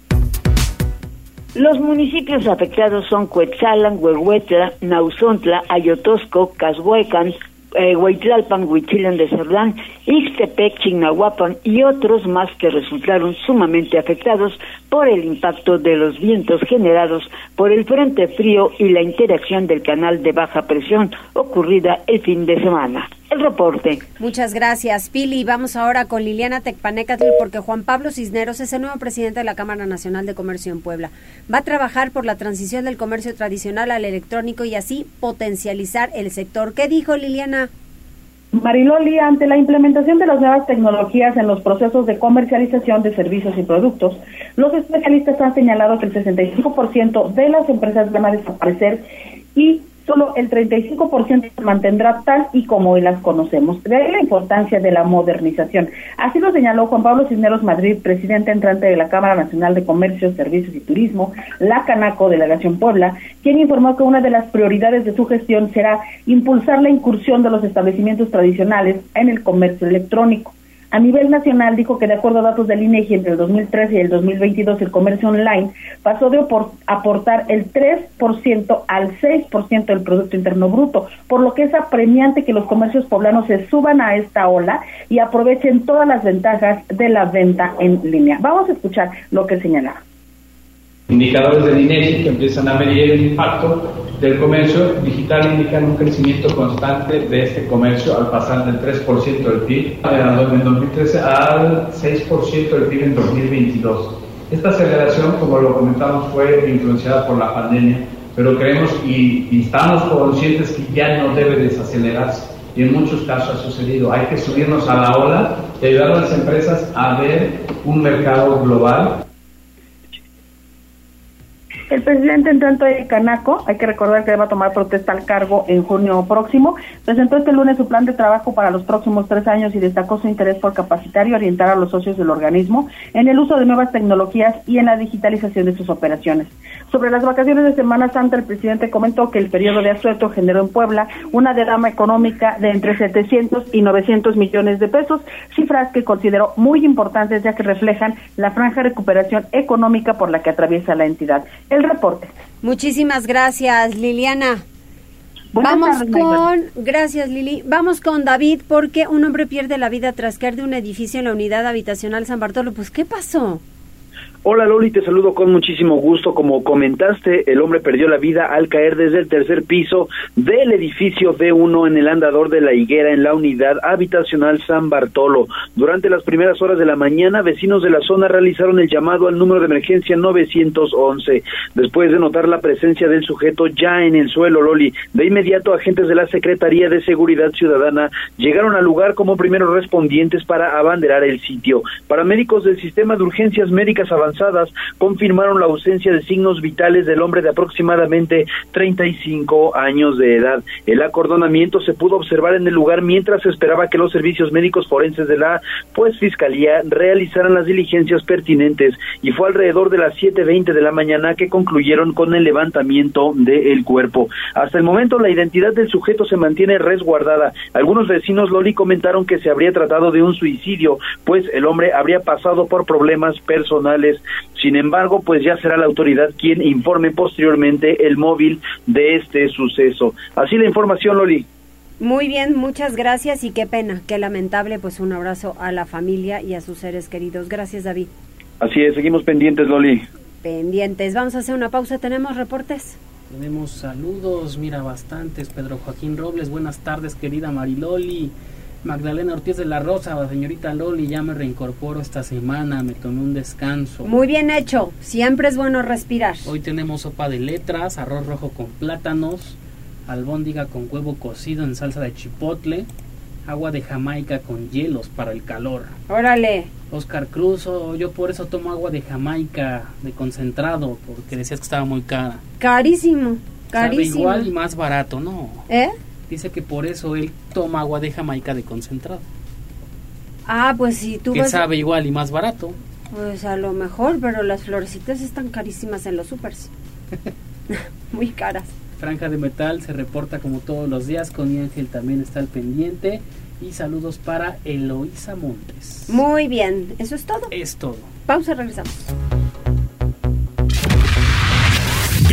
Los municipios afectados son Cuetzalan, Huehuetla, Nauzontla, Ayotosco, Cashuecan, eh, Huitlalpan, Huichilen de Cerdán, Ixtepec, Chignahuapan y otros más que resultaron sumamente afectados por el impacto de los vientos generados por el frente frío y la interacción del canal de baja presión ocurrida el fin de semana. El reporte. Muchas gracias, Pili. Vamos ahora con Liliana Tecpanecatl porque Juan Pablo Cisneros es el nuevo presidente de la Cámara Nacional de Comercio en Puebla. Va a trabajar por la transición del comercio tradicional al electrónico y así potencializar el sector. ¿Qué dijo Liliana? Mariloli, ante la implementación de las nuevas tecnologías en los procesos de comercialización de servicios y productos, los especialistas han señalado que el 65% de las empresas van a desaparecer y solo el 35% se mantendrá tal y como hoy las conocemos. De ahí la importancia de la modernización. Así lo señaló Juan Pablo Cisneros Madrid, presidente entrante de la Cámara Nacional de Comercio, Servicios y Turismo, la Canaco Delegación Puebla, quien informó que una de las prioridades de su gestión será impulsar la incursión de los establecimientos tradicionales en el comercio electrónico. A nivel nacional dijo que de acuerdo a datos del INEGI entre el 2013 y el 2022 el comercio online pasó de aportar el 3% al 6% del producto interno bruto, por lo que es apremiante que los comercios poblanos se suban a esta ola y aprovechen todas las ventajas de la venta en línea. Vamos a escuchar lo que señalaba. Indicadores del INEGI que empiezan a medir el impacto del comercio digital indican un crecimiento constante de este comercio al pasar del 3% del PIB en 2013 al 6% del PIB en 2022. Esta aceleración, como lo comentamos, fue influenciada por la pandemia, pero creemos y, y estamos conscientes que ya no debe desacelerarse y en muchos casos ha sucedido. Hay que subirnos a la ola y ayudar a las empresas a ver un mercado global el presidente en tanto de Canaco, hay que recordar que va a tomar protesta al cargo en junio próximo, presentó este lunes su plan de trabajo para los próximos tres años y destacó su interés por capacitar y orientar a los socios del organismo en el uso de nuevas tecnologías y en la digitalización de sus operaciones. Sobre las vacaciones de Semana Santa, el presidente comentó que el periodo de asueto generó en Puebla una derrama económica de entre 700 y 900 millones de pesos, cifras que consideró muy importantes ya que reflejan la franja recuperación económica por la que atraviesa la entidad el reporte. Muchísimas gracias, Liliana. Vamos con, gracias Lili, vamos con David porque un hombre pierde la vida tras caer de un edificio en la unidad habitacional San Bartolo. Pues, ¿qué pasó? Hola Loli, te saludo con muchísimo gusto. Como comentaste, el hombre perdió la vida al caer desde el tercer piso del edificio B1 en el andador de la higuera en la unidad habitacional San Bartolo. Durante las primeras horas de la mañana, vecinos de la zona realizaron el llamado al número de emergencia 911. Después de notar la presencia del sujeto ya en el suelo, Loli, de inmediato agentes de la Secretaría de Seguridad Ciudadana llegaron al lugar como primeros respondientes para abanderar el sitio. Paramédicos del sistema de urgencias médicas avanzadas confirmaron la ausencia de signos vitales del hombre de aproximadamente 35 años de edad. El acordonamiento se pudo observar en el lugar mientras se esperaba que los servicios médicos forenses de la pues fiscalía realizaran las diligencias pertinentes y fue alrededor de las 7:20 de la mañana que concluyeron con el levantamiento del cuerpo. Hasta el momento la identidad del sujeto se mantiene resguardada. Algunos vecinos Loli comentaron que se habría tratado de un suicidio, pues el hombre habría pasado por problemas personales sin embargo, pues ya será la autoridad quien informe posteriormente el móvil de este suceso. Así la información, Loli. Muy bien, muchas gracias y qué pena, qué lamentable, pues un abrazo a la familia y a sus seres queridos. Gracias, David. Así es, seguimos pendientes, Loli. Pendientes. Vamos a hacer una pausa, ¿tenemos reportes? Tenemos saludos, mira, bastantes. Pedro Joaquín Robles, buenas tardes, querida Mariloli. Magdalena Ortiz de la Rosa, señorita Loli, ya me reincorporo esta semana, me tomé un descanso. Muy bien hecho, siempre es bueno respirar. Hoy tenemos sopa de letras, arroz rojo con plátanos, albóndiga con huevo cocido en salsa de chipotle, agua de Jamaica con hielos para el calor. Órale. Oscar Cruz, oh, yo por eso tomo agua de Jamaica de concentrado, porque decías que estaba muy cara. Carísimo, carísimo. Sabe igual y más barato, ¿no? ¿Eh? Dice que por eso él toma agua de Jamaica de concentrado. Ah, pues si tú Que vas... sabe igual y más barato. Pues a lo mejor, pero las florecitas están carísimas en los supers. Muy caras. Franja de Metal se reporta como todos los días. Con Ángel también está al pendiente. Y saludos para Eloísa Montes. Muy bien, ¿eso es todo? Es todo. Pausa, regresamos.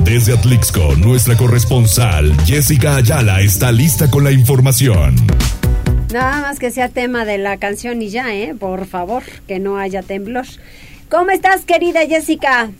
Desde Atlixco, nuestra corresponsal Jessica Ayala está lista con la información. Nada más que sea tema de la canción y ya, ¿eh? Por favor, que no haya temblor. ¿Cómo estás, querida Jessica?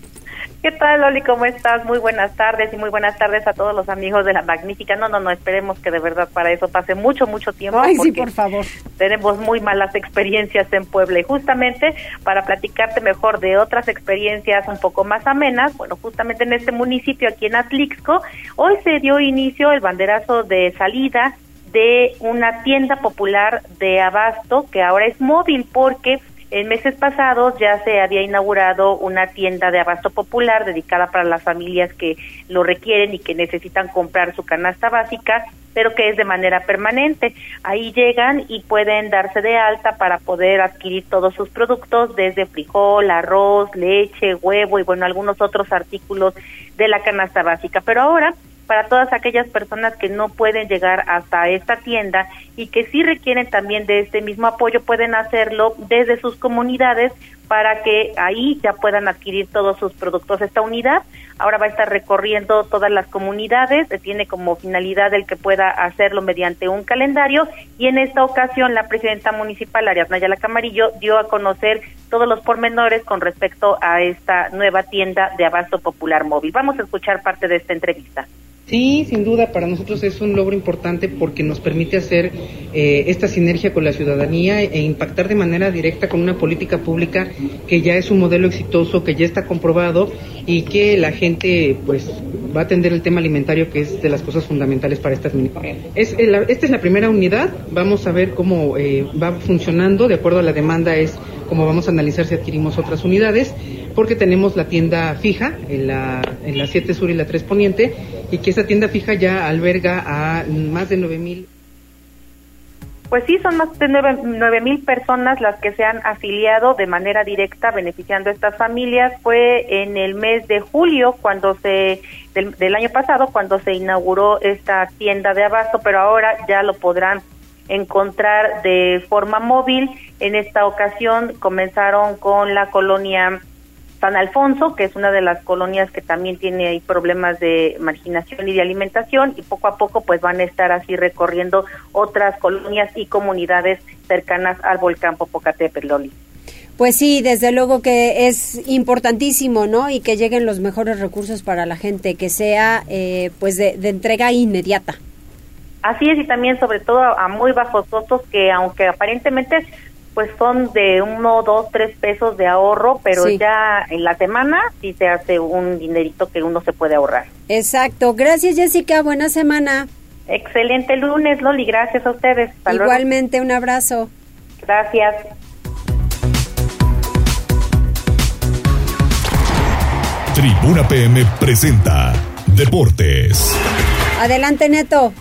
¿Qué tal, Loli? ¿Cómo estás? Muy buenas tardes y muy buenas tardes a todos los amigos de la Magnífica. No, no, no, esperemos que de verdad para eso pase mucho, mucho tiempo. Ay, sí, por favor. Tenemos muy malas experiencias en Puebla y justamente para platicarte mejor de otras experiencias un poco más amenas, bueno, justamente en este municipio aquí en Atlixco, hoy se dio inicio el banderazo de salida de una tienda popular de abasto que ahora es móvil porque en meses pasados ya se había inaugurado una tienda de abasto popular dedicada para las familias que lo requieren y que necesitan comprar su canasta básica, pero que es de manera permanente. Ahí llegan y pueden darse de alta para poder adquirir todos sus productos, desde frijol, arroz, leche, huevo y bueno, algunos otros artículos de la canasta básica. Pero ahora para todas aquellas personas que no pueden llegar hasta esta tienda y que sí requieren también de este mismo apoyo, pueden hacerlo desde sus comunidades para que ahí ya puedan adquirir todos sus productos. Esta unidad ahora va a estar recorriendo todas las comunidades, tiene como finalidad el que pueda hacerlo mediante un calendario y en esta ocasión la presidenta municipal, Ariadna Yala Camarillo, dio a conocer todos los pormenores con respecto a esta nueva tienda de abasto popular móvil. Vamos a escuchar parte de esta entrevista. Sí, sin duda, para nosotros es un logro importante porque nos permite hacer eh, esta sinergia con la ciudadanía e impactar de manera directa con una política pública que ya es un modelo exitoso, que ya está comprobado y que la gente pues va a atender el tema alimentario que es de las cosas fundamentales para estas es Esta es la primera unidad, vamos a ver cómo eh, va funcionando, de acuerdo a la demanda es como vamos a analizar si adquirimos otras unidades, porque tenemos la tienda fija en la, en la 7 Sur y la 3 Poniente, y que esa tienda fija ya alberga a más de 9 mil. Pues sí, son más de nueve mil personas las que se han afiliado de manera directa beneficiando a estas familias. Fue en el mes de julio cuando se del año pasado cuando se inauguró esta tienda de abasto, pero ahora ya lo podrán encontrar de forma móvil. En esta ocasión comenzaron con la colonia San Alfonso, que es una de las colonias que también tiene ahí problemas de marginación y de alimentación, y poco a poco pues van a estar así recorriendo otras colonias y comunidades cercanas al volcán Popocatépetl, Loli. Pues sí, desde luego que es importantísimo, ¿no? Y que lleguen los mejores recursos para la gente, que sea eh, pues de entrega inmediata. Así es, y también sobre todo a, muy bajos costos que aunque aparentemente pues son de uno, dos, tres pesos de ahorro, pero ya en la semana sí se hace un dinerito que uno se puede ahorrar. Exacto. Gracias Jessica, buena semana. Excelente lunes, Loli, gracias a ustedes. Igualmente, un abrazo. Gracias. Tribuna PM presenta Deportes. Adelante, Neto.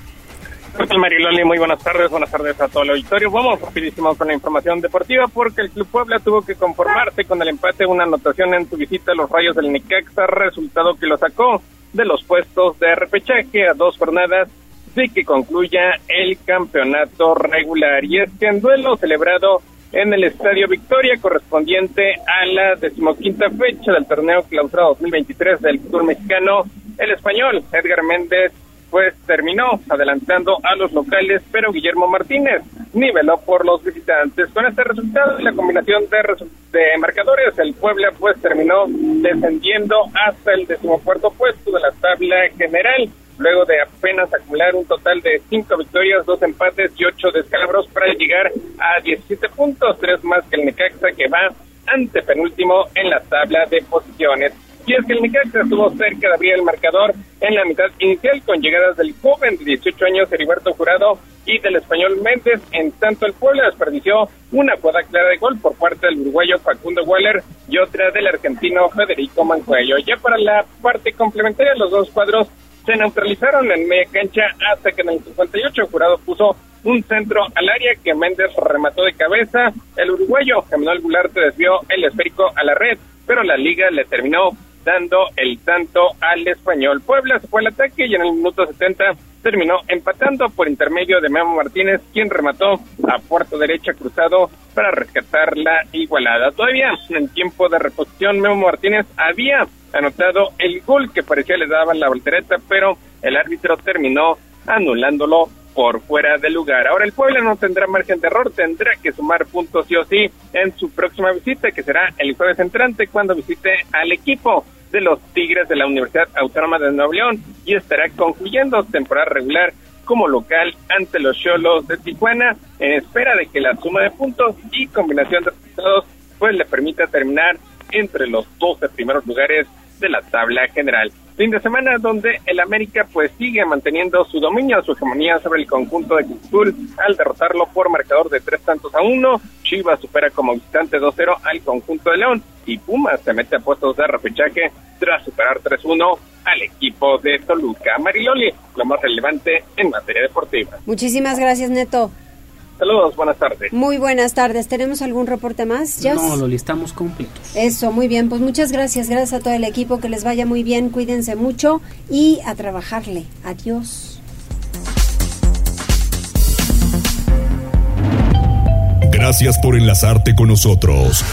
Mariloli? Muy buenas tardes, buenas tardes a todo el auditorio. Vamos rapidísimo con la información deportiva porque el Club Puebla tuvo que conformarse con el empate una anotación en su visita a los Rayos del Necaxa, resultado que lo sacó de los puestos de repechaje a dos jornadas de que concluya el campeonato regular. Y es que en duelo celebrado en el Estadio Victoria correspondiente a la decimoquinta fecha del torneo clausura 2023 del Tour Mexicano, el español Edgar Méndez pues terminó adelantando a los locales, pero Guillermo Martínez niveló por los visitantes. Con este resultado y la combinación de, de marcadores, el Puebla pues terminó descendiendo hasta el decimocuarto puesto de la tabla general, luego de apenas acumular un total de cinco victorias, dos empates y ocho descalabros para llegar a 17 puntos, tres más que el Necaxa que va ante penúltimo en la tabla de posiciones. Y es que el Necaxa estuvo cerca de abrir el marcador en la mitad inicial con llegadas del joven de 18 años Heriberto Jurado y del español Méndez. En tanto, el pueblo desperdició una jugada clara de gol por parte del uruguayo Facundo Waller y otra del argentino Federico Mancuello. Ya para la parte complementaria, los dos cuadros se neutralizaron en media cancha hasta que en el 58 el jurado puso un centro al área que Méndez remató de cabeza. El uruguayo Emanuel Goulart desvió el esférico a la red, pero la liga le terminó dando el tanto al español. Puebla se fue al ataque y en el minuto 70 terminó empatando por intermedio de Memo Martínez, quien remató a puerto derecha cruzado para rescatar la igualada. Todavía en tiempo de reposición, Memo Martínez había anotado el gol que parecía le daban la voltereta, pero el árbitro terminó anulándolo por fuera del lugar. Ahora el Puebla no tendrá margen de error, tendrá que sumar puntos sí o sí en su próxima visita, que será el jueves entrante cuando visite al equipo de los Tigres de la Universidad Autónoma de Nuevo León y estará concluyendo temporada regular como local ante los Cholos de Tijuana en espera de que la suma de puntos y combinación de resultados pues le permita terminar entre los 12 primeros lugares de la tabla general. Fin de semana donde el América pues sigue manteniendo su dominio, su hegemonía sobre el conjunto de Cruz al derrotarlo por marcador de tres tantos a uno. Chivas supera como visitante 2-0 al conjunto de León y Pumas se mete a puestos de repechaje tras superar 3-1 al equipo de Toluca. Mariloli, lo más relevante en materia deportiva. Muchísimas gracias, Neto. Saludos, buenas tardes. Muy buenas tardes. ¿Tenemos algún reporte más? No, lo listamos completos. Eso, muy bien. Pues muchas gracias. Gracias a todo el equipo. Que les vaya muy bien. Cuídense mucho y a trabajarle. Adiós. Gracias por enlazarte con nosotros.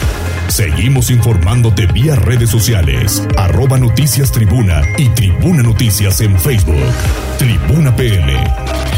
Seguimos informándote vía redes sociales, arroba noticias tribuna y tribuna noticias en Facebook. Tribuna PM.